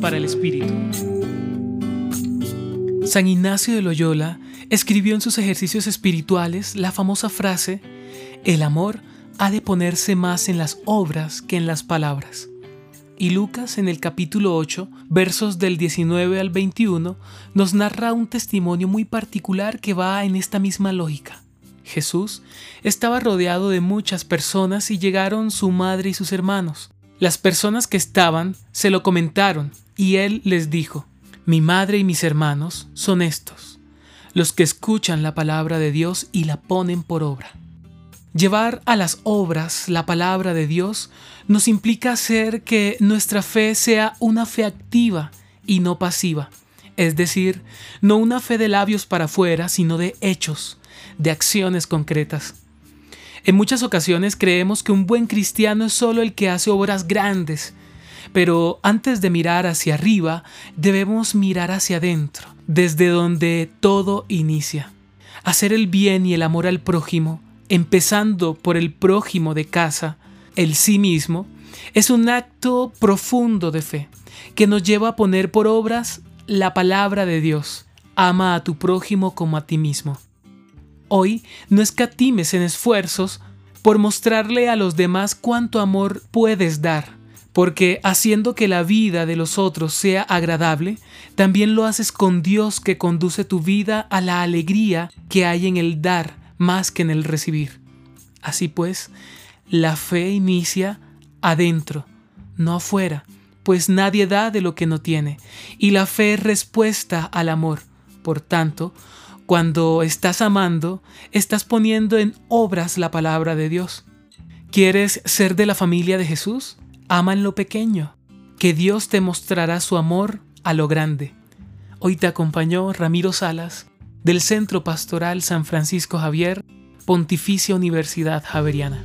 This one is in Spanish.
Para el Espíritu. San Ignacio de Loyola escribió en sus ejercicios espirituales la famosa frase, el amor ha de ponerse más en las obras que en las palabras. Y Lucas en el capítulo 8, versos del 19 al 21, nos narra un testimonio muy particular que va en esta misma lógica. Jesús estaba rodeado de muchas personas y llegaron su madre y sus hermanos. Las personas que estaban se lo comentaron y él les dijo, mi madre y mis hermanos son estos, los que escuchan la palabra de Dios y la ponen por obra. Llevar a las obras la palabra de Dios nos implica hacer que nuestra fe sea una fe activa y no pasiva, es decir, no una fe de labios para afuera, sino de hechos, de acciones concretas. En muchas ocasiones creemos que un buen cristiano es solo el que hace obras grandes, pero antes de mirar hacia arriba, debemos mirar hacia adentro, desde donde todo inicia. Hacer el bien y el amor al prójimo empezando por el prójimo de casa, el sí mismo, es un acto profundo de fe que nos lleva a poner por obras la palabra de Dios. Ama a tu prójimo como a ti mismo. Hoy no escatimes en esfuerzos por mostrarle a los demás cuánto amor puedes dar, porque haciendo que la vida de los otros sea agradable, también lo haces con Dios que conduce tu vida a la alegría que hay en el dar más que en el recibir. Así pues, la fe inicia adentro, no afuera, pues nadie da de lo que no tiene, y la fe es respuesta al amor. Por tanto, cuando estás amando, estás poniendo en obras la palabra de Dios. ¿Quieres ser de la familia de Jesús? Ama en lo pequeño, que Dios te mostrará su amor a lo grande. Hoy te acompañó Ramiro Salas del Centro Pastoral San Francisco Javier, Pontificia Universidad Javeriana.